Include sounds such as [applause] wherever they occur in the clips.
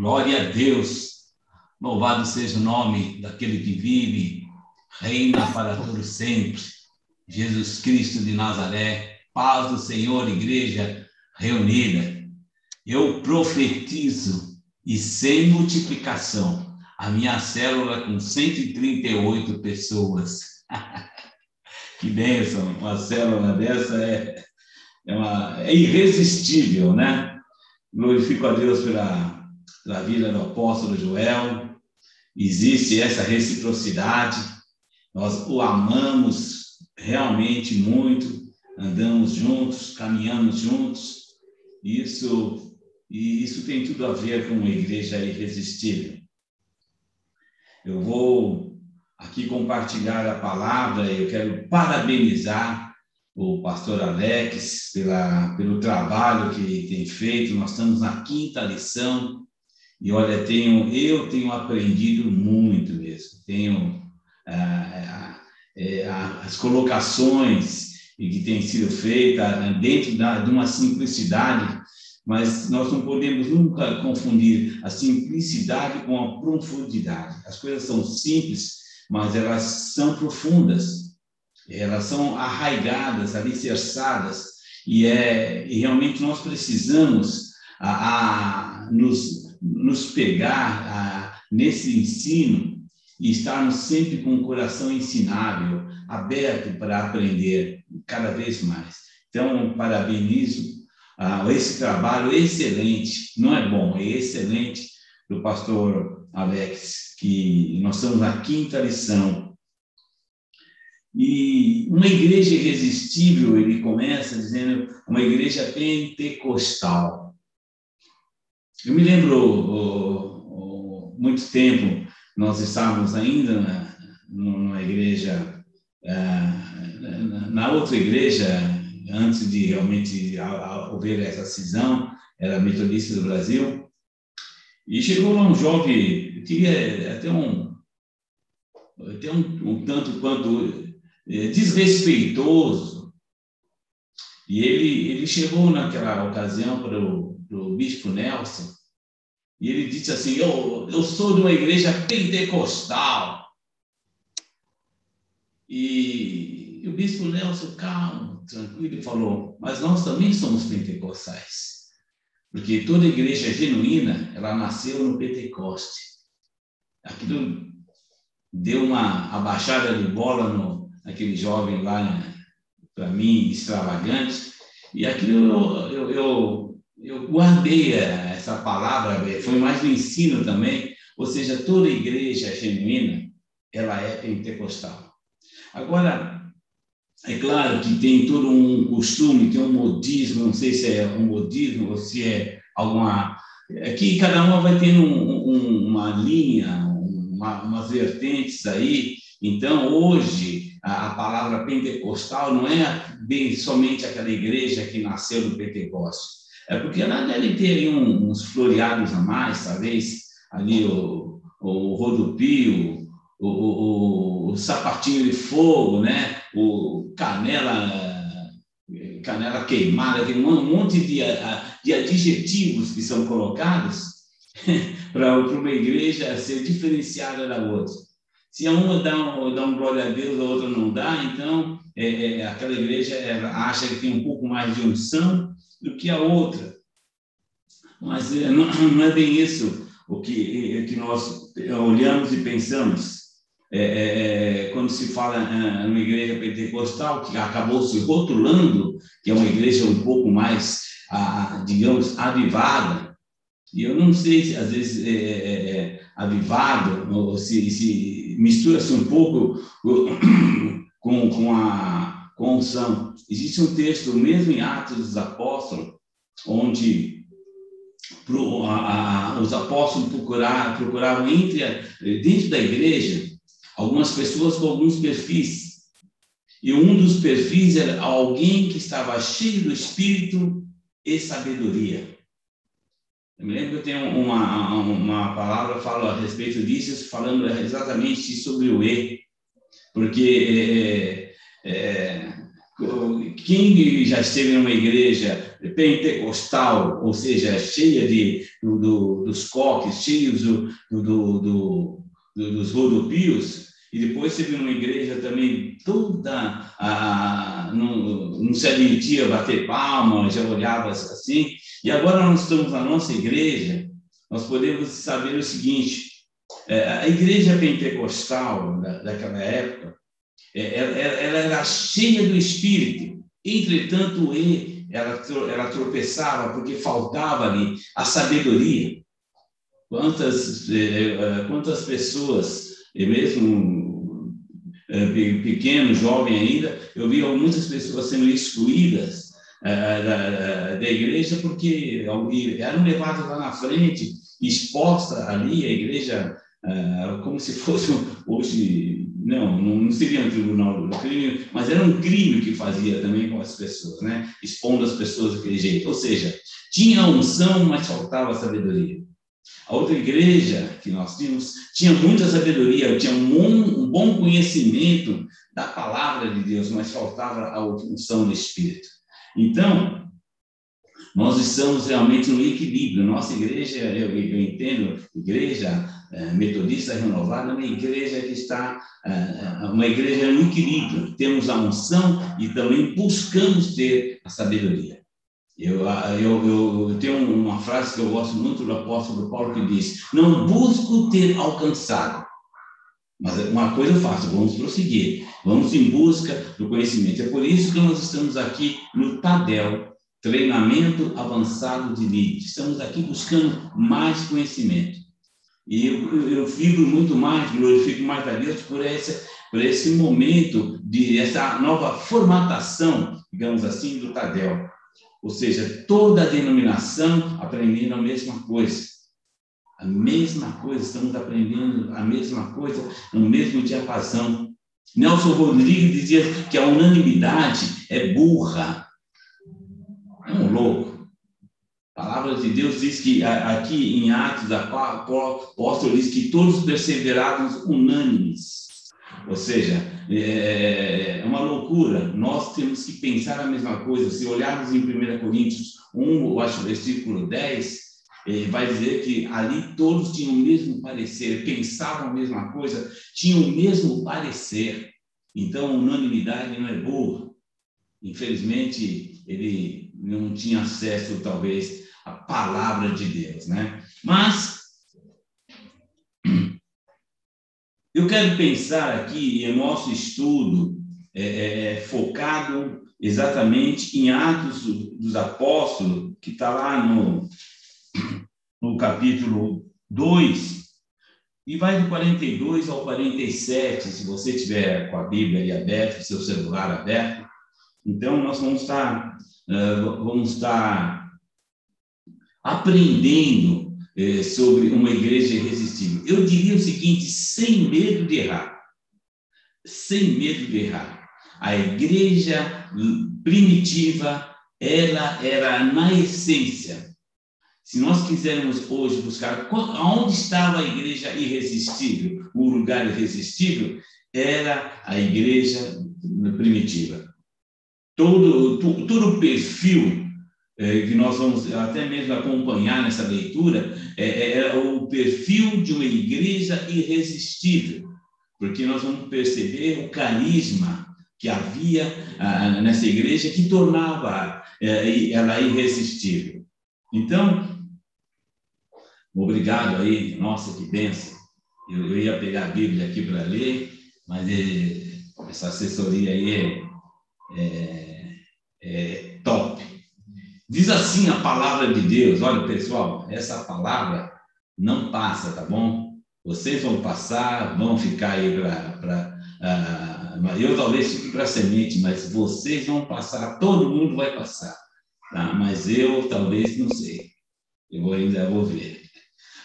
Glória a Deus. Louvado seja o nome daquele que vive, reina para todo sempre. Jesus Cristo de Nazaré. Paz do Senhor, igreja reunida. Eu profetizo e sem multiplicação, a minha célula com 138 pessoas. [laughs] que bênção! Uma célula dessa é, é, uma, é irresistível, né? Glorifico a Deus pela da vida do apóstolo Joel. Existe essa reciprocidade. Nós o amamos realmente muito, andamos juntos, caminhamos juntos. Isso e isso tem tudo a ver com uma igreja irresistível. Eu vou aqui compartilhar a palavra, eu quero parabenizar o pastor Alex pela, pelo trabalho que tem feito. Nós estamos na quinta lição e olha, tenho, eu tenho aprendido muito mesmo. Tenho ah, ah, as colocações que têm sido feitas dentro da, de uma simplicidade, mas nós não podemos nunca confundir a simplicidade com a profundidade. As coisas são simples, mas elas são profundas, elas são arraigadas, alicerçadas, e, é, e realmente nós precisamos a, a nos nos pegar nesse ensino e estarmos sempre com o coração ensinável, aberto para aprender cada vez mais. Então, parabenizo ah, esse trabalho excelente, não é bom, é excelente do pastor Alex, que nós estamos na quinta lição. E uma igreja irresistível, ele começa dizendo, uma igreja pentecostal. Eu me lembro, muito tempo, nós estávamos ainda na, numa igreja, uh, na outra igreja, antes de realmente haver essa cisão, era metodista do Brasil, e chegou lá um jovem, queria até um, até um, um tanto quanto eh, desrespeitoso, e ele, ele chegou naquela ocasião para o Bispo Nelson, e ele disse assim: Eu, eu sou de uma igreja pentecostal. E, e o Bispo Nelson, calmo, tranquilo, falou: Mas nós também somos pentecostais. Porque toda igreja genuína, ela nasceu no Pentecoste. Aquilo deu uma abaixada de bola no, naquele jovem lá, né, para mim, extravagante. E aquilo eu, eu, eu eu guardei essa palavra, foi mais no ensino também, ou seja, toda igreja genuína, ela é pentecostal. Agora, é claro que tem todo um costume, tem um modismo, não sei se é um modismo ou se é alguma... É cada uma vai tendo um, um, uma linha, uma, umas vertentes aí. Então, hoje, a, palavra pentecostal não é bem somente aquela igreja que nasceu do Pentecostes é porque ela deve ter aí uns floreados a mais, talvez, ali o, o rodopio, o, o, o, sapatinho de fogo, né? o canela, canela queimada, tem um monte de, de adjetivos que são colocados [laughs] para uma igreja ser diferenciada da outra. Se a uma dá um, dá um glória a Deus, a outra não dá, então é, é, aquela igreja acha que tem um pouco mais de unção do que a outra. Mas é, não, não é bem isso o que, é, que nós olhamos e pensamos. É, é, é quando se fala é, numa igreja pentecostal, que acabou se rotulando, que é uma igreja um pouco mais, a, digamos, avivada, e eu não sei se às vezes é, é, avivado, ou se, se mistura-se um pouco [clears throat] com, com a com unção. Existe um texto, mesmo em Atos dos Apóstolos, onde pro, a, a, os apóstolos procuraram, procuravam entre a, dentro da igreja algumas pessoas com alguns perfis. E um dos perfis era alguém que estava cheio do Espírito e sabedoria. Eu me lembro que eu tenho uma, uma palavra fala a respeito disso, falando exatamente sobre o E, porque é, é, quem já esteve numa igreja pentecostal, ou seja, cheia de, do, do, dos coques, cheios do, do, dos rodopios, e depois viu numa igreja também toda, a, não, não se admitia bater palma, já olhava assim. E agora nós estamos na nossa igreja, nós podemos saber o seguinte, é, a igreja pentecostal da, daquela época, é, ela, ela, era cheia do Espírito, entretanto, ela, ela tropeçava porque faltava ali a sabedoria. Quantas, é, quantas pessoas, mesmo pequeno, jovem ainda, eu vi muitas pessoas sendo excluídas da, da igreja porque eram levadas lá na frente, exposta ali, a igreja ah, como se fosse hoje, não, não seria um tribunal do crime, mas era um crime que fazia também com as pessoas, né? expondo as pessoas daquele jeito. Ou seja, tinha unção, mas faltava sabedoria. A outra igreja que nós tínhamos tinha muita sabedoria, tinha um bom conhecimento da palavra de Deus, mas faltava a unção do Espírito. Então, nós estamos realmente no equilíbrio. Nossa igreja, eu, eu entendo, igreja é, metodista renovada, é uma igreja que está, é, é, uma igreja no equilíbrio. Temos a unção e também buscamos ter a sabedoria. Eu, eu, eu, tenho uma frase que eu gosto muito do apóstolo Paulo que diz: Não busco ter alcançado, mas uma coisa eu faço, vamos prosseguir, vamos em busca do conhecimento. É por isso que nós estamos aqui no Tadel, treinamento avançado de líderes. Estamos aqui buscando mais conhecimento. E eu, eu vibro muito mais, glorifico mais a Deus por esse, por esse momento de essa nova formatação, digamos assim, do Tadel. Ou seja, toda a denominação aprendendo a mesma coisa. A mesma coisa, estamos aprendendo a mesma coisa no mesmo diapasão. Nelson Rodrigues dizia que a unanimidade é burra, é um louco. A palavra de Deus diz que aqui em Atos, apóstolo diz que todos perseveraram unânimes. Ou seja, é, é uma loucura. Nós temos que pensar a mesma coisa. Se olharmos em 1 Coríntios 1, eu acho, versículo 10, é, vai dizer que ali todos tinham o mesmo parecer, pensavam a mesma coisa, tinham o mesmo parecer. Então, unanimidade não é boa. Infelizmente, ele não tinha acesso, talvez, à palavra de Deus, né? Mas [clears throat] eu quero pensar aqui em nosso estudo é, é, é, focado exatamente em Atos dos Apóstolos, que está lá no, no capítulo 2, e vai do 42 ao 47, se você tiver com a Bíblia aí aberta, seu celular aberto. Então, nós vamos estar ah, vamos estar aprendendo eh, sobre uma igreja irresistível. Eu diria o seguinte, sem medo de errar. Sem medo de errar. A igreja primitiva, ela era na essência. Se nós quisermos hoje buscar onde estava a igreja irresistível, o lugar irresistível, era a igreja primitiva todo, todo, todo o perfil é, que nós vamos até mesmo acompanhar nessa leitura é, é, é, o perfil de uma igreja irresistível, porque nós vamos perceber o carisma que havia ah, nessa igreja que tornava é, ela irresistível. Então, obrigado aí, nossa, que benção. Eu, eu ia pegar a Bíblia aqui para ler, mas é, essa assessoria aí é, é é, top. Diz assim a palavra de Deus: olha, pessoal, essa palavra não passa, tá bom? Vocês vão passar, vão ficar aí para. Uh, eu talvez fique para semente, mas vocês vão passar, todo mundo vai passar. Tá? Mas eu talvez não sei. Eu ainda vou ver.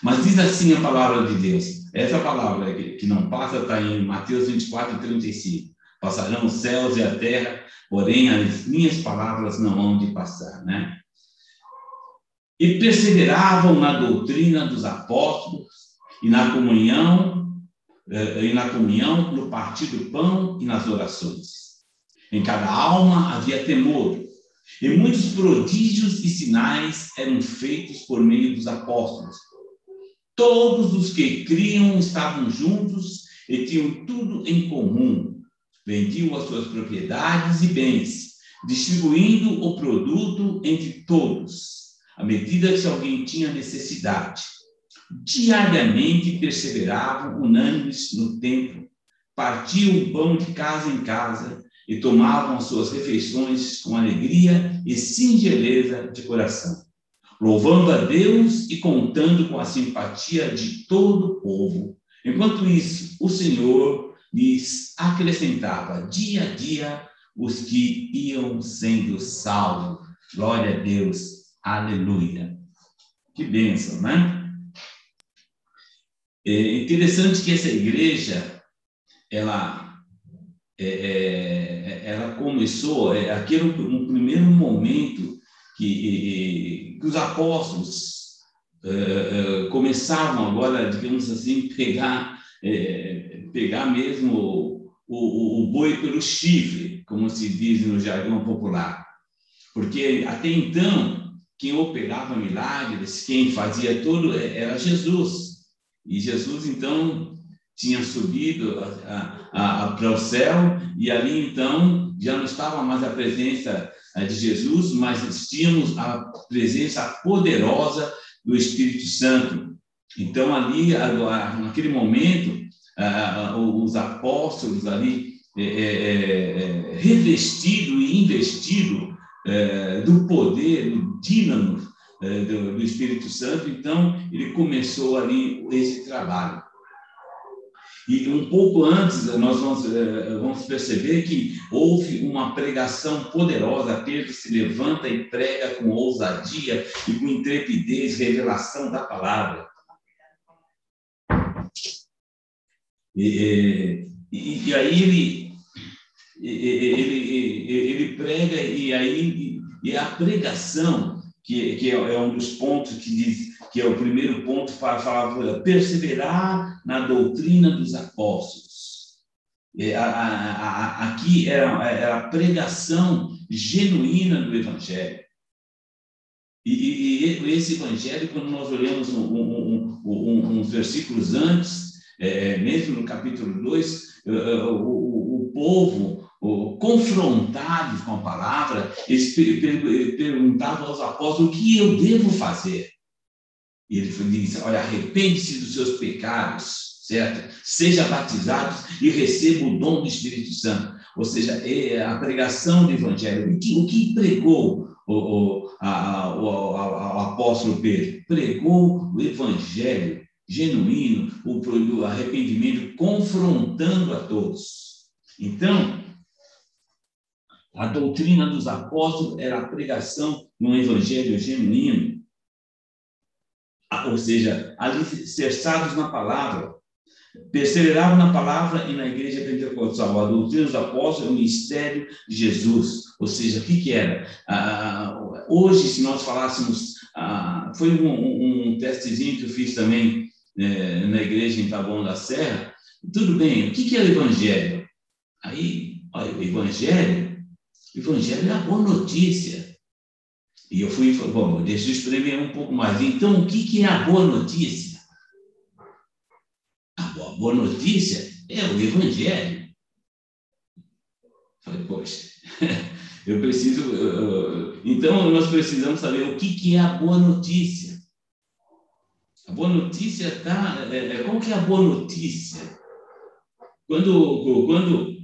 Mas diz assim a palavra de Deus. Essa palavra que não passa está em Mateus 24, 35. Passarão os céus e a terra, porém as minhas palavras não hão de passar, né? E perseveravam na doutrina dos apóstolos e na comunhão, eh, e na comunhão, no partir do pão e nas orações. Em cada alma havia temor. E muitos prodígios e sinais eram feitos por meio dos apóstolos. Todos os que criam estavam juntos e tinham tudo em comum. Vendiam as suas propriedades e bens, distribuindo o produto entre todos, à medida que alguém tinha necessidade. Diariamente perseveravam unânimes no templo, partiam o pão de casa em casa e tomavam as suas refeições com alegria e singeleza de coração, louvando a Deus e contando com a simpatia de todo o povo. Enquanto isso, o Senhor lhes acrescentava dia a dia os que iam sendo salvos. Glória a Deus. Aleluia. Que bênção, né? É interessante que essa igreja, ela, é, é, ela começou, é, aquele um primeiro momento que, que os apóstolos é, é, começavam agora, digamos assim, pegar, é, pegar mesmo o, o, o boi pelo chifre, como se diz no jargão popular. Porque até então, quem operava milagres, quem fazia tudo era Jesus. E Jesus, então, tinha subido para o céu, e ali, então, já não estava mais a presença eh, de Jesus, mas tínhamos a presença poderosa do Espírito Santo. Então, ali, naquele momento, os apóstolos ali, é, é, é, revestido e investido do poder, do dínamo é, do Espírito Santo, então ele começou ali esse trabalho. E um pouco antes, nós vamos, é, vamos, perceber que houve uma pregação poderosa. Pedro se levanta e prega com ousadia e com intrepidez, revelação da palavra. E, e, e aí ele, ele, ele, prega, e aí e a pregação que, que é, é um dos pontos que diz que é o primeiro ponto para falar perseverar na doutrina dos apóstolos. É, a, a, a, aqui era, era a pregação genuína do Evangelho. E, e, e, esse Evangelho, quando nós olhamos um, um, um, uns versículos antes, é, mesmo no capítulo 2, o, o, o povo confrontados com a palavra, eles perguntavam aos apóstolos o que eu devo fazer. E ele disse: Olha, arrepende-se dos seus pecados, certo? Seja batizado e receba o dom do Espírito Santo. Ou seja, é a pregação do Evangelho. O que, pregou o, o, a, o, o, apóstolo Pedro? Pregou o Evangelho genuíno, o arrependimento, confrontando a todos. Então, a doutrina dos apóstolos era a pregação um evangelho genuíno, ou seja, alicerçados na palavra, perseveravam na palavra e na igreja pentecostal. A doutrina dos apóstolos é o mistério de Jesus, ou seja, o que, que era? Ah, hoje, se nós falássemos, ah, foi um, um, testezinho que eu fiz também eh, na igreja em Taboão da Serra. Tudo bem, o que, que é o evangelho? Aí, olha, o evangelho Evangelho é a boa notícia. E eu fui, bom, deixa eu espremer um pouco mais. Então, o que, que é a boa notícia? A boa, boa notícia é o Evangelho. Falei, poxa, [laughs] eu preciso. Então, nós precisamos saber o que, que é a boa notícia. A boa notícia está. É, é, qual que é a boa notícia? Quando, quando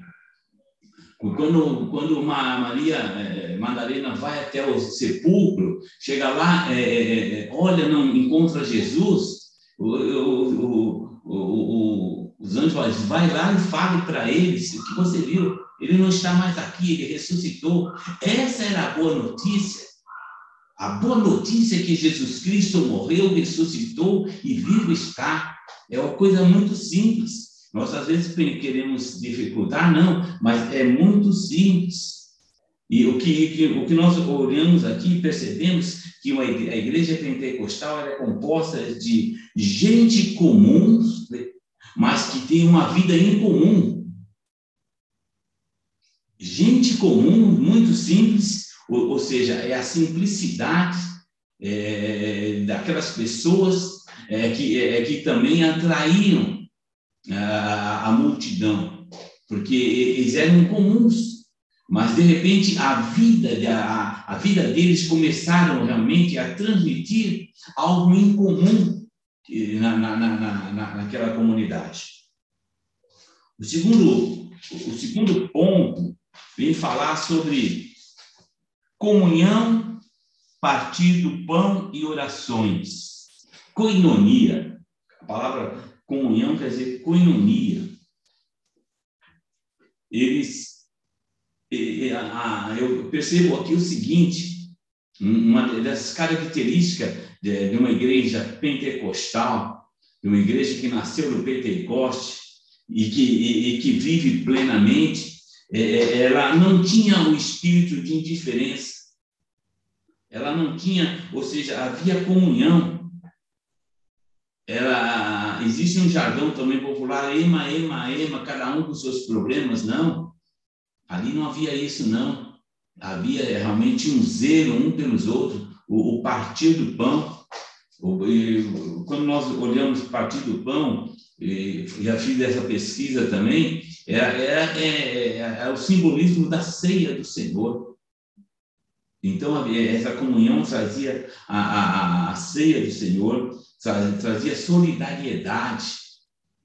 quando, quando Maria é, Madalena vai até o sepulcro, chega lá, é, é, olha, não encontra Jesus, o, o, o, os anjos falam, vai lá e fale para eles o que você viu. Ele não está mais aqui, ele ressuscitou. Essa era a boa notícia. A boa notícia é que Jesus Cristo morreu, ressuscitou e vivo está. É uma coisa muito simples. Nós, às vezes, queremos dificultar, não, mas é muito simples. E o que, o que nós olhamos aqui, percebemos que uma a igreja pentecostal é composta de gente comum, mas que tem uma vida incomum. gente comum, muito simples, ou, ou seja, é a simplicidade é, daquelas pessoas é, que, é, que também atraíam a, multidão, porque eles eram comuns, mas de repente a vida, a, a vida deles começaram realmente a transmitir algo incomum na, na, na, na, naquela comunidade. O segundo, o segundo ponto vem falar sobre comunhão, partir do pão e orações. Coinonia. A palavra comunhão quer dizer coinonia. Eles, eu percebo aqui o seguinte, uma das características de uma igreja pentecostal, de uma igreja que nasceu no Pentecoste e que, e, e que vive plenamente, é, é, ela não tinha o espírito de indiferença. Ela não tinha, ou seja, havia comunhão ela existe um jargão também popular, ema, ema, ema, cada um com seus problemas, não. Ali não havia isso, não. Havia realmente um zelo um pelos outros, o, o partir do pão. O, e, quando nós olhamos partir do pão, e, já fiz essa pesquisa também, é, é, é, é, o simbolismo da ceia do Senhor. Então, essa comunhão trazia a, a, a ceia do Senhor, trazia solidariedade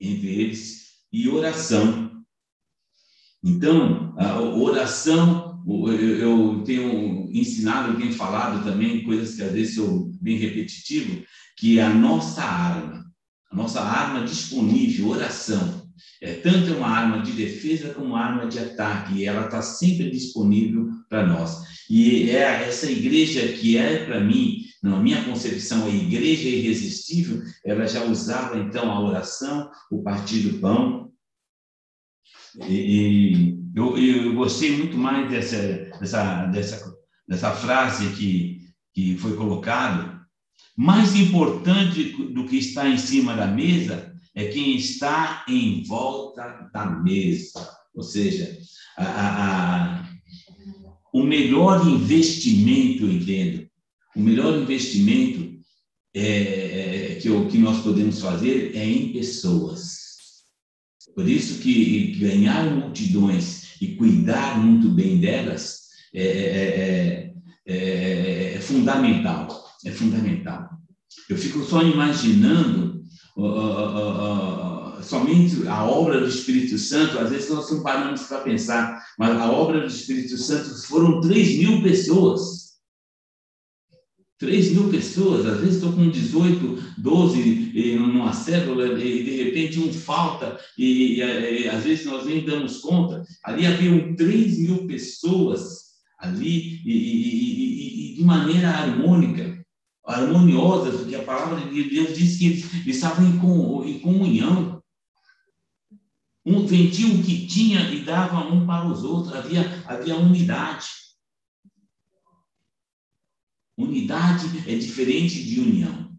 entre eles e oração. Então, a oração, eu tenho ensinado, eu tenho falado também coisas que às vezes sou bem repetitivo, que é a nossa arma, a nossa arma disponível, oração, é tanto uma arma de defesa como uma arma de ataque, e ela está sempre disponível para nós. E é essa igreja que é para mim na minha concepção, a igreja irresistível, ela já usava então a oração, o partir do pão. E, eu, eu gostei muito mais dessa, dessa, dessa, dessa frase que, que foi colocada. Mais importante do que está em cima da mesa é quem está em volta da mesa. Ou seja, a, a, a, o melhor investimento, entendo, o melhor investimento é, é, que, o, que nós podemos fazer é em pessoas. Por isso que ganhar multidões e cuidar muito bem delas é, é, é, é fundamental. É fundamental. Eu fico só imaginando uh, uh, uh, somente a obra do Espírito Santo. Às vezes nós não paramos para pensar, mas a obra do Espírito Santo foram 3 mil pessoas 3 mil pessoas, às vezes estou com 18, 12 numa célula e de repente um falta e, e, e, às vezes nós nem damos conta. Ali haviam 3 mil pessoas ali e, de maneira harmônica, harmoniosa, porque a palavra de Deus diz que eles, estavam em, em comunhão. Um vendia o que tinha e dava um para os outros, havia, havia unidade. Unidade é diferente de união.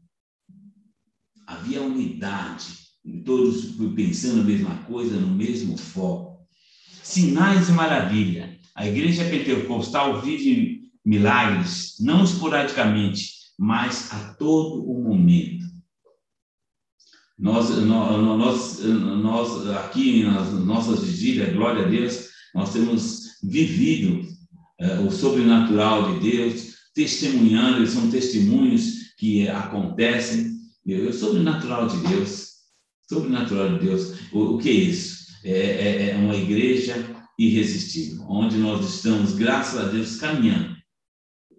Havia unidade, todos pensando a mesma coisa, no mesmo foco. Sinais e maravilha. A igreja pentecostal vive milagres, não esporadicamente, mas a todo o momento. Nós, nós, nós aqui nas nossas vigílias, glória a Deus, nós temos vivido é, o sobrenatural de Deus, testemunhando, eles são testemunhos que acontecem. Eu, sobrenatural de Deus, sobrenatural de Deus. O, o que é isso? É, é, é uma igreja irresistível, onde nós estamos, graças a Deus, caminhando.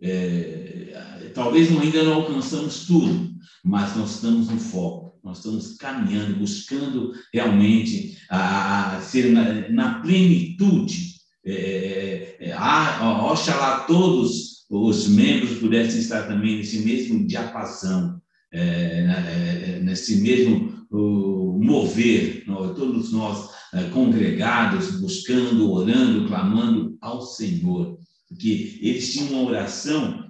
É, talvez ainda não alcançamos tudo, mas nós estamos no foco, nós estamos caminhando, buscando realmente a, a ser na, na plenitude. É, é, a, oxalá todos os membros pudessem estar também nesse mesmo diapasão, é, é, nesse mesmo mover, todos nós é, congregados, buscando, orando, clamando ao Senhor, porque eles tinham uma oração,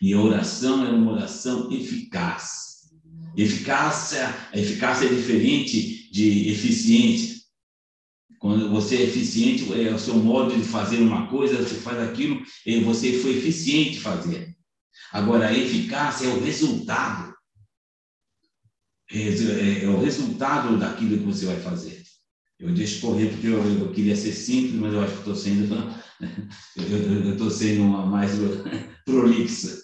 e a oração é uma oração eficaz. Eficácia, eficácia é diferente de eficiência. Quando você é eficiente, é o seu modo de fazer uma coisa, você faz aquilo, e você foi eficiente fazer. Agora, a eficácia é o resultado. É, é, é, o resultado daquilo que você vai fazer. Eu deixo correr porque eu, eu queria ser simples, mas eu acho que estou sendo [laughs] eu estou sendo uma mais [laughs] prolixa.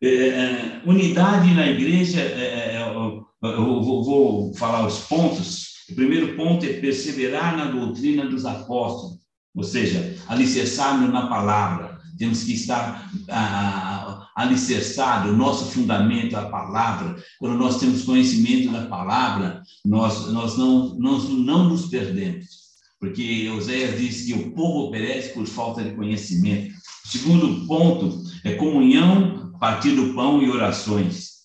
É, é, unidade na igreja, é, é eu, eu vou, vou falar os pontos. O primeiro ponto é perseverar na doutrina dos apóstolos, ou seja, alicerçado na palavra. Temos que estar ah, alicerçado, o nosso fundamento, a palavra. Quando nós temos conhecimento da palavra, nós, nós não, nós não nos perdemos. Porque Oséias diz que o povo perece por falta de conhecimento. O segundo ponto é comunhão, partir do pão e orações.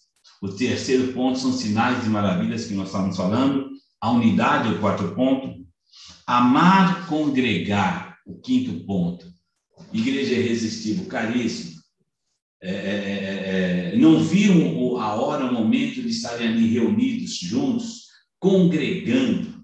O terceiro ponto são sinais de maravilhas que nós estamos falando. A unidade, o quarto ponto. Amar, congregar, o quinto ponto. Igreja irresistível, caríssimo. É, é, é, é não viram a hora, o momento de estarem ali reunidos, juntos, congregando.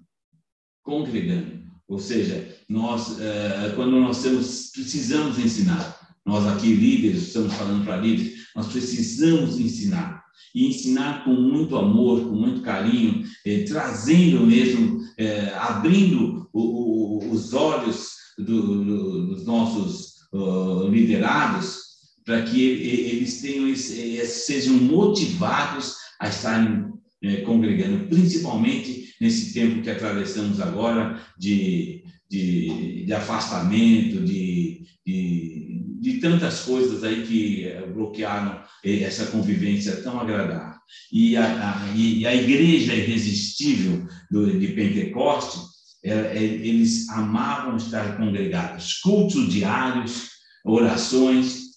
Congregando. Ou seja, nós, é, quando nós temos, precisamos ensinar. Nós aqui, líderes, estamos falando para líderes, nós precisamos ensinar. E ensinar com muito amor, com muito carinho, eh, trazendo mesmo, eh, abrindo o, o, os olhos do, do, dos nossos uh, liderados, para que eles tenham, sejam motivados a estarem eh, congregando, principalmente nesse tempo que atravessamos agora de, de, de afastamento, de, de, de, tantas coisas aí que eh, bloquearam essa convivência tão agradável. E a, a, e a igreja irresistível do, de Pentecoste, é, é, eles amavam estar congregados, cultos diários, orações.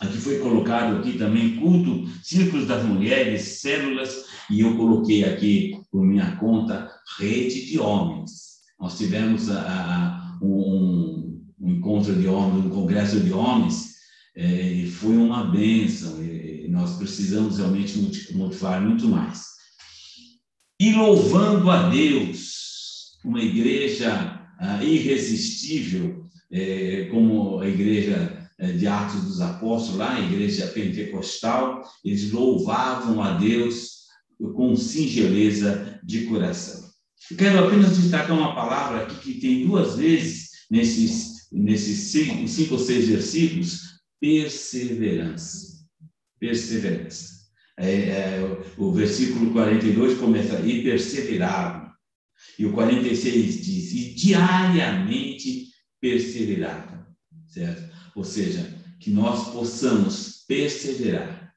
Aqui foi colocado aqui também culto, círculos das mulheres, células, e eu coloquei aqui por minha conta rede de homens. Nós tivemos a, a, um, um, encontro de homens, um congresso de homens, é, foi uma bênção. E nós precisamos realmente motivar muito mais. E louvando a Deus, uma igreja ah, irresistível, é, como a igreja é, de Atos dos Apóstolos, lá, a igreja pentecostal, eles louvavam a Deus com singeleza de coração. Eu quero apenas destacar uma palavra aqui que tem duas vezes nesses, nesses cinco, cinco ou seis versículos: perseverança. Perseverança. É, é, o versículo 42 começa, e perseveravam. E o 46 diz, e diariamente perseveravam. Certo? Ou seja, que nós possamos perseverar.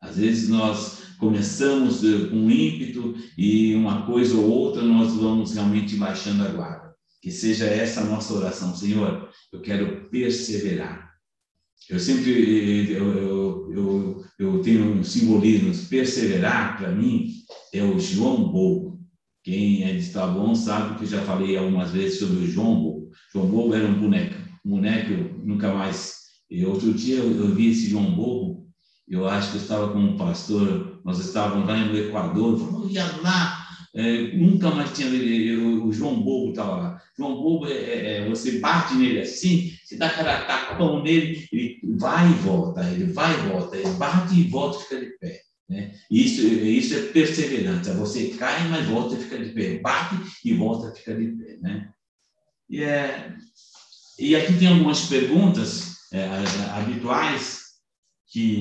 Às vezes nós começamos eh, com ímpeto e uma coisa ou outra nós vamos realmente baixando a guarda. Que seja essa a nossa oração, Senhor, eu quero perseverar. Eu sempre eu, eu, eu, eu tenho um simbolismo, perseverar para mim é o João Bobo. Quem é de Estabon sabe que já falei algumas vezes sobre o João Bobo. João Bobo era um boneco, um boneco nunca mais. E outro dia eu, vi esse João Bobo eu acho que eu estava com um pastor, nós estávamos lá no Equador, falou, ia lá, é, nunca mais tinha, eu, o João Bobo estava lá. João Bobo, é, é, é, você bate nele assim, você dá cara tapão nele, ele vai e volta, ele vai e volta, ele bate e volta e fica de pé. Né? Isso, isso é perseverança, você cai, mas volta e fica de pé, bate e volta e fica de pé. Né? E, é, e aqui tem algumas perguntas é, habituais que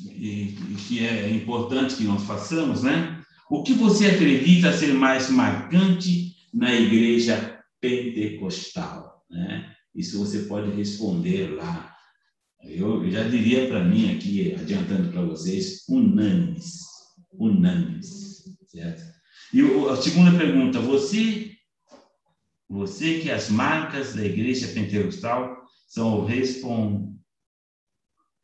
e, que é importante que nós façamos, né? O que você acredita ser mais marcante na igreja pentecostal? Né? Isso você pode responder lá. Eu já diria para mim aqui, adiantando para vocês, unânimes. Unânimes, certo? E a segunda pergunta, você, você que as marcas da igreja pentecostal são o respon,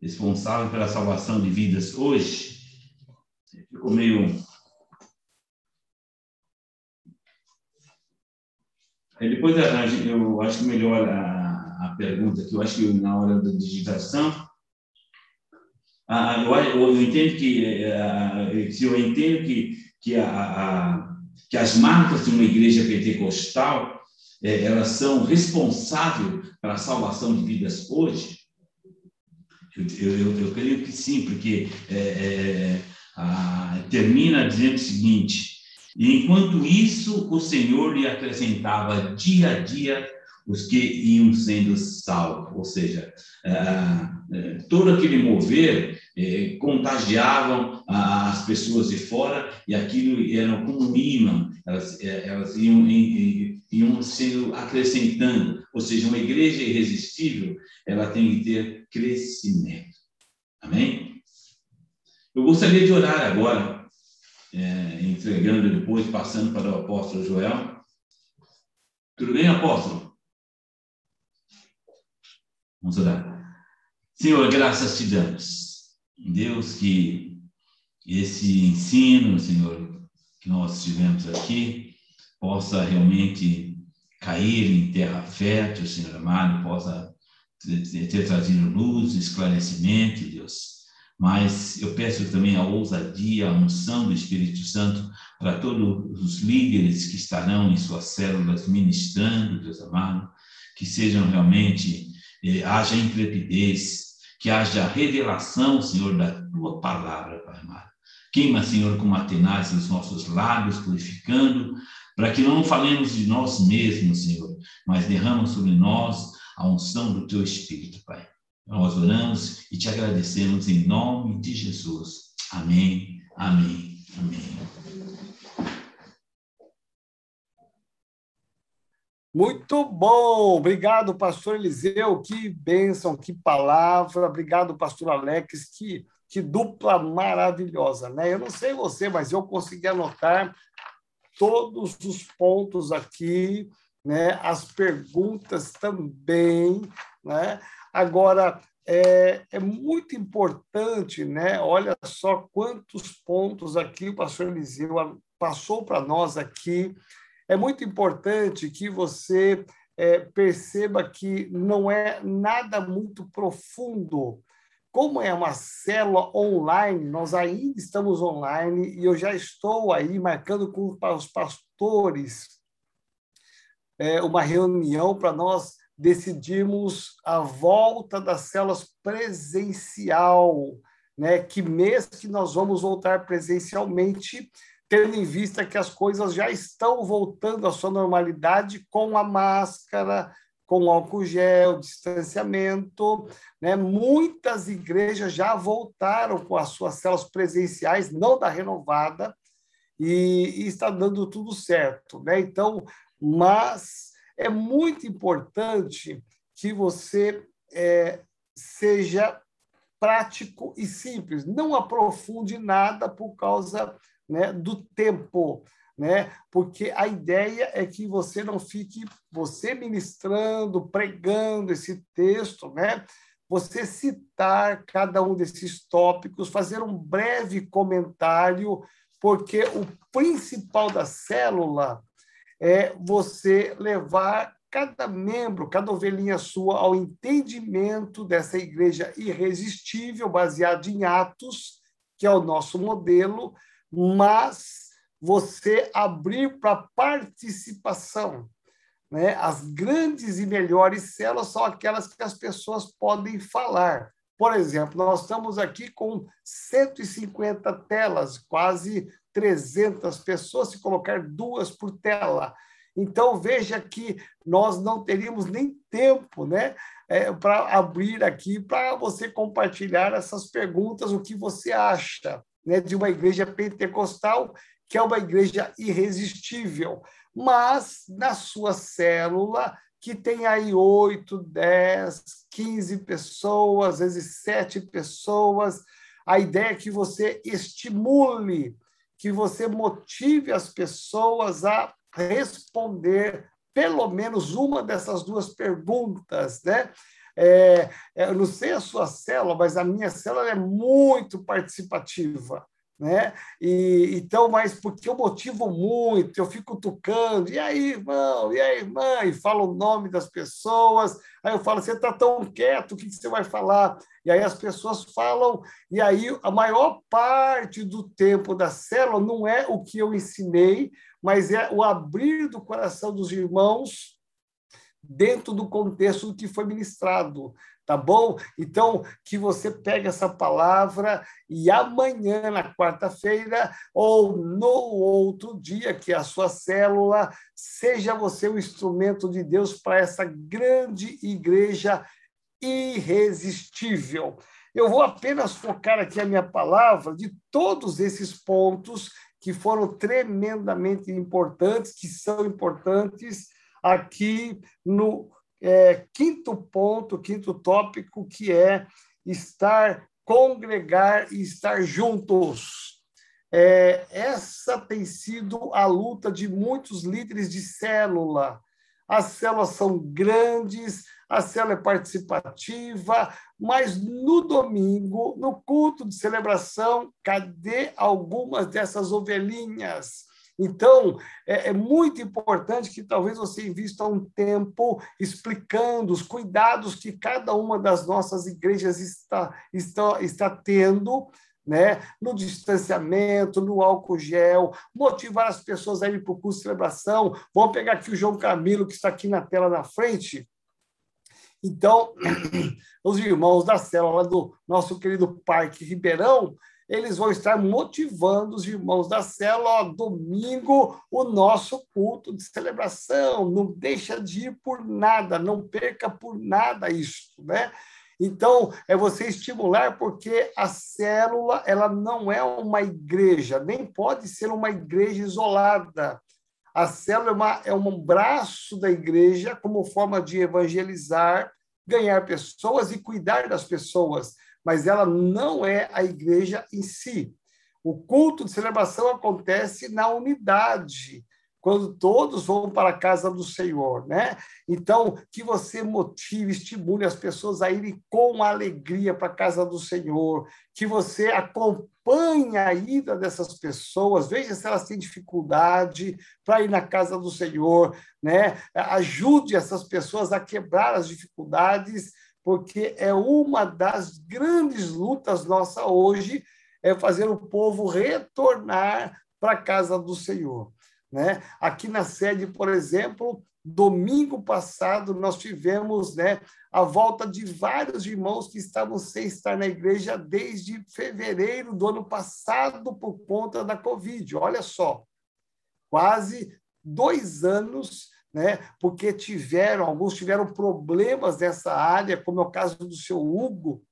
responsável pela salvação de vidas hoje, ficou meio. Aí depois eu acho melhor a, a pergunta, que eu acho que na hora da digitação, eu, eu, entendo que, se eu entendo que, que a, que as marcas de uma igreja pentecostal é, elas são responsáveis pela salvação de vidas hoje? Eu, eu, eu creio que sim, porque é, é, a, termina dizendo o seguinte: e enquanto isso, o Senhor lhe acrescentava dia a dia os que iam sendo salvos, ou seja, é, todo aquele mover contagiavam as pessoas de fora e aquilo era como um imã, elas, elas iam, iam sendo acrescentando, ou seja, uma igreja irresistível, ela tem que ter crescimento. Amém? Eu gostaria de orar agora, é, entregando depois, passando para o apóstolo Joel. Tudo bem, apóstolo? Vamos orar. Senhor, graças te damos. Deus, que esse ensino, Senhor, que nós tivemos aqui, possa realmente cair em terra fértil, Senhor amado, possa ter trazido luz, esclarecimento, Deus. Mas eu peço também a ousadia, a unção do Espírito Santo para todos os líderes que estarão em suas células ministrando, Deus amado, que sejam realmente, eh, haja intrepidez, que haja revelação, Senhor, da tua palavra, Pai amado. Queima, Senhor, com a tenaz os nossos lábios, purificando, para que não falemos de nós mesmos, Senhor, mas derrama sobre nós a unção do teu Espírito, Pai. Nós oramos e te agradecemos em nome de Jesus. Amém, amém, amém. Muito bom, obrigado, pastor Eliseu, que bênção, que palavra, obrigado, pastor Alex, que, que dupla maravilhosa, né? Eu não sei você, mas eu consegui anotar todos os pontos aqui, né? As perguntas também, né? Agora, é, é muito importante, né? Olha só quantos pontos aqui o pastor Eliseu passou para nós aqui, é muito importante que você é, perceba que não é nada muito profundo. Como é uma célula online, nós ainda estamos online e eu já estou aí marcando com os pastores é, uma reunião para nós decidirmos a volta das células presencial, né? Que mês que nós vamos voltar presencialmente tendo em vista que as coisas já estão voltando à sua normalidade com a máscara, com álcool gel, distanciamento. Né? Muitas igrejas já voltaram com as suas células presenciais, não da renovada, e, e está dando tudo certo. Né? Então, mas é muito importante que você é, seja prático e simples, não aprofunde nada por causa né, do tempo, né? Porque a ideia é que você não fique você ministrando, pregando esse texto, né? Você citar cada um desses tópicos, fazer um breve comentário, porque o principal da célula é você levar cada membro, cada ovelhinha sua ao entendimento dessa igreja irresistível, baseada em Atos, que é o nosso modelo, mas você abrir para participação. Né? As grandes e melhores células são aquelas que as pessoas podem falar. Por exemplo, nós estamos aqui com 150 telas, quase 300 pessoas, se colocar duas por tela. Então, veja que nós não teríamos nem tempo né, é, para abrir aqui, para você compartilhar essas perguntas, o que você acha né, de uma igreja pentecostal, que é uma igreja irresistível, mas na sua célula, que tem aí oito, dez, quinze pessoas, às vezes sete pessoas, a ideia é que você estimule, que você motive as pessoas a responder pelo menos uma dessas duas perguntas, né? É, é, eu não sei a sua célula, mas a minha célula é muito participativa. Né? E, então, mas porque eu motivo muito, eu fico tocando, e aí, irmão, e aí, irmã, e falo o nome das pessoas, aí eu falo, você está tão quieto, o que, que você vai falar? E aí as pessoas falam, e aí a maior parte do tempo da célula não é o que eu ensinei, mas é o abrir do coração dos irmãos dentro do contexto que foi ministrado, tá bom? Então, que você pegue essa palavra e amanhã, na quarta-feira, ou no outro dia, que é a sua célula, seja você o instrumento de Deus para essa grande igreja irresistível. Eu vou apenas focar aqui a minha palavra de todos esses pontos que foram tremendamente importantes, que são importantes aqui no é, quinto ponto, quinto tópico, que é estar, congregar e estar juntos. É, essa tem sido a luta de muitos líderes de célula. As células são grandes, a célula é participativa, mas no domingo, no culto de celebração, cadê algumas dessas ovelhinhas? Então, é, é, muito importante que talvez você invista um tempo explicando os cuidados que cada uma das nossas igrejas está, está, está tendo né? no distanciamento, no álcool gel, motivar as pessoas a ir para o curso de celebração. Vamos pegar aqui o João Camilo, que está aqui na tela na frente. Então, [clears throat] os irmãos da célula do nosso querido Parque Ribeirão, eles vão estar motivando os irmãos da célula, ó, domingo, o nosso culto de celebração, não deixa de ir por nada, não perca por nada isso, né? Então, é você estimular, porque a célula ela não é uma igreja, nem pode ser uma igreja isolada. A célula é, uma, é um braço da igreja como forma de evangelizar, ganhar pessoas e cuidar das pessoas, mas ela não é a igreja em si. O culto de celebração acontece na unidade, quando todos vão para a casa do Senhor, né? Então, que você motive, estimule as pessoas a irem com alegria para a casa do Senhor, que você acompanhe a ida dessas pessoas, veja se elas têm dificuldade para ir na casa do Senhor, né? Ajude essas pessoas a quebrar as dificuldades, porque é uma das grandes lutas nossa hoje é fazer o povo retornar para a casa do Senhor. Né? Aqui na sede, por exemplo, domingo passado, nós tivemos né, a volta de vários irmãos que estavam sem estar na igreja desde fevereiro do ano passado por conta da Covid. Olha só, quase dois anos, né, porque tiveram, alguns tiveram problemas nessa área, como é o caso do seu Hugo,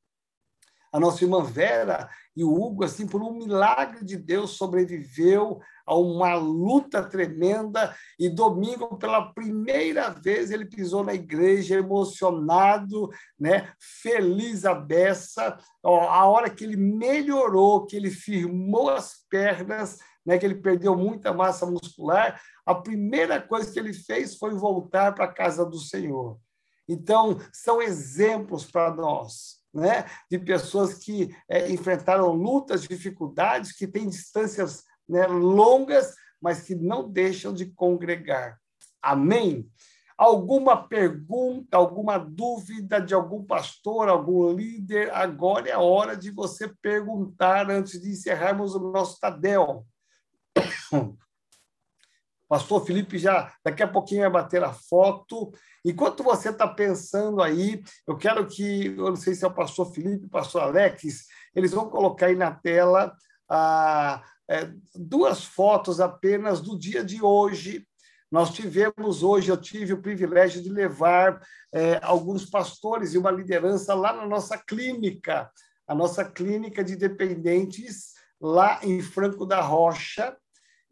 a nossa irmã Vera e o Hugo, assim, por um milagre de Deus, sobreviveu a uma luta tremenda. E domingo, pela primeira vez, ele pisou na igreja emocionado, né? feliz a beça. A hora que ele melhorou, que ele firmou as pernas, né? que ele perdeu muita massa muscular, a primeira coisa que ele fez foi voltar para a casa do Senhor. Então, são exemplos para nós né, de pessoas que é, enfrentaram lutas, dificuldades, que têm distâncias né, longas, mas que não deixam de congregar. Amém? Alguma pergunta, alguma dúvida de algum pastor, algum líder? Agora é a hora de você perguntar antes de encerrarmos o nosso Tadel. Pastor Felipe já daqui a pouquinho vai bater a foto. Enquanto você está pensando aí, eu quero que, eu não sei se é o pastor Felipe, o pastor Alex, eles vão colocar aí na tela ah, é, duas fotos apenas do dia de hoje. Nós tivemos hoje, eu tive o privilégio de levar é, alguns pastores e uma liderança lá na nossa clínica, a nossa clínica de dependentes lá em Franco da Rocha,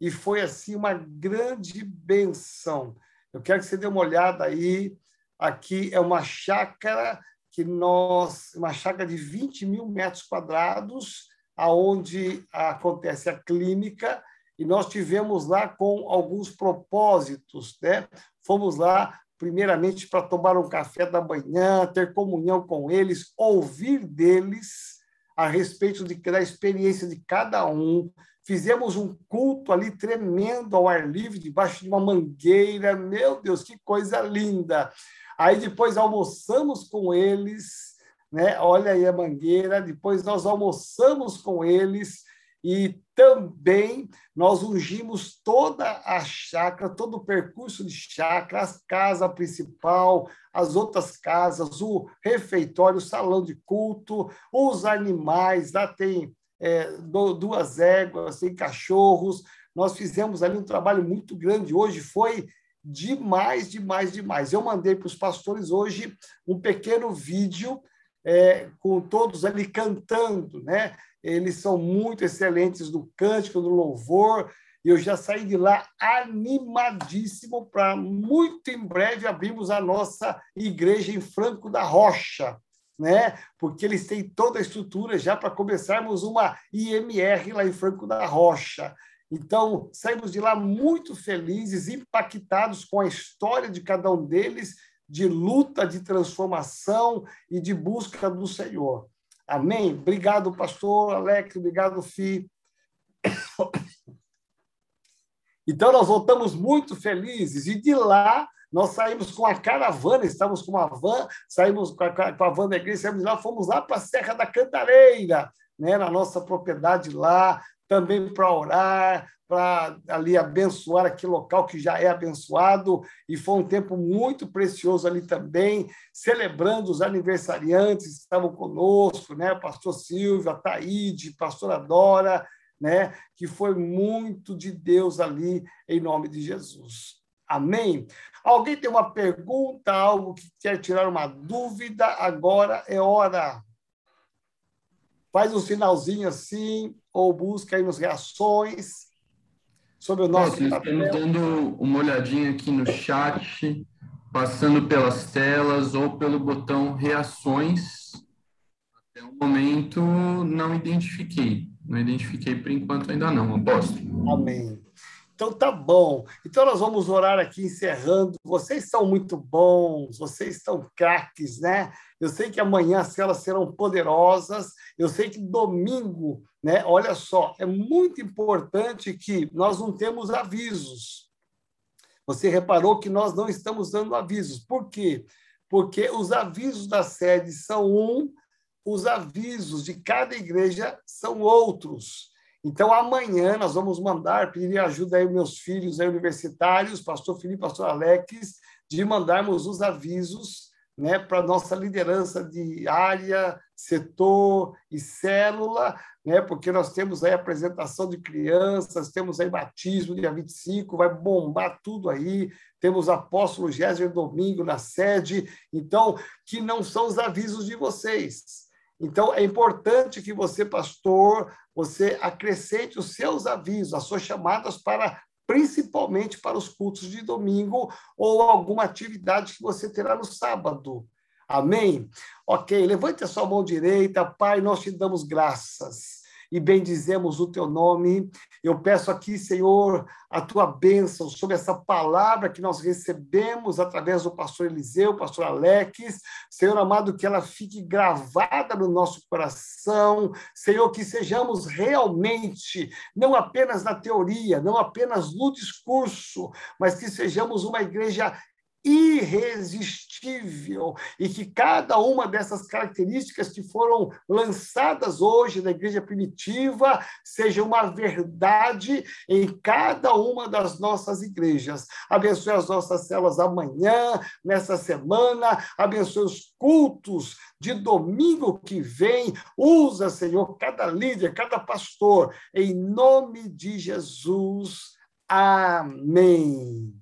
e foi assim uma grande benção. Eu quero que você dê uma olhada aí. Aqui é uma chácara que nós, uma chácara de 20 mil metros quadrados, aonde acontece a clínica, e nós tivemos lá com alguns propósitos, né? Fomos lá primeiramente para tomar um café da manhã, ter comunhão com eles, ouvir deles a respeito de, da experiência de cada um, Fizemos um culto ali tremendo ao ar livre, debaixo de uma mangueira. Meu Deus, que coisa linda! Aí depois almoçamos com eles, né? Olha aí a mangueira. Depois nós almoçamos com eles e também nós ungimos toda a chácara, todo o percurso de chácara, a casa principal, as outras casas, o refeitório, o salão de culto, os animais, lá tem é, duas éguas, tem cachorros. Nós fizemos ali um trabalho muito grande. Hoje foi demais, demais, demais. Eu mandei para os pastores hoje um pequeno vídeo é, com todos ali cantando, né? Eles são muito excelentes no cântico, no louvor, e eu já saí de lá animadíssimo para muito em breve abrirmos a nossa igreja em Franco da Rocha né? porque eles têm toda a estrutura já para começarmos uma IMR lá em Franco da Rocha. Então, saímos de lá muito felizes, impactados com a história de cada um deles, de luta, de transformação e de busca do Senhor. Amém? Obrigado, pastor Alex, obrigado, Fi. [coughs] Então, nós voltamos muito felizes, e de lá nós saímos com a caravana, estávamos com uma van, saímos com a, com a van da igreja, saímos lá, fomos lá para a Serra da Cantareira, né, na nossa propriedade lá, também para orar, para ali abençoar aquele local que já é abençoado, e foi um tempo muito precioso ali também, celebrando os aniversariantes que estavam conosco, né? Pastor Silvio, a Taíde, pastora Dora, né? Que foi muito de Deus ali, em nome de Jesus. Amém? Alguém tem uma pergunta, algo que quer tirar uma dúvida? Agora é hora. Faz um sinalzinho assim, ou busca aí nos reações sobre o nosso. Nós estamos dando uma olhadinha aqui no chat, passando pelas telas ou pelo botão reações. Até o momento não identifiquei. Não identifiquei por enquanto ainda não, aposto. Amém. Então tá bom. Então nós vamos orar aqui encerrando. Vocês são muito bons, vocês são craques, né? Eu sei que amanhã as celas serão poderosas. Eu sei que domingo, né? Olha só, é muito importante que nós não temos avisos. Você reparou que nós não estamos dando avisos. Por quê? Porque os avisos da sede são um, os avisos de cada igreja são outros. Então, amanhã nós vamos mandar, pedir ajuda aí meus filhos aí, universitários, pastor Felipe, pastor Alex, de mandarmos os avisos né, para nossa liderança de área, setor e célula, né, porque nós temos aí apresentação de crianças, temos aí batismo dia 25, vai bombar tudo aí, temos apóstolo Géser domingo na sede, então, que não são os avisos de vocês, então, é importante que você, pastor, você acrescente os seus avisos, as suas chamadas para principalmente para os cultos de domingo ou alguma atividade que você terá no sábado. Amém? Ok, levante a sua mão direita, Pai, nós te damos graças e bendizemos o teu nome. Eu peço aqui, Senhor, a tua bênção sobre essa palavra que nós recebemos através do pastor Eliseu, pastor Alex. Senhor amado, que ela fique gravada no nosso coração. Senhor, que sejamos realmente, não apenas na teoria, não apenas no discurso, mas que sejamos uma igreja irresistível e que cada uma dessas características que foram lançadas hoje na igreja primitiva seja uma verdade em cada uma das nossas igrejas. Abençoe as nossas células amanhã, nessa semana, abençoe os cultos de domingo que vem. Usa, Senhor, cada líder, cada pastor, em nome de Jesus. Amém.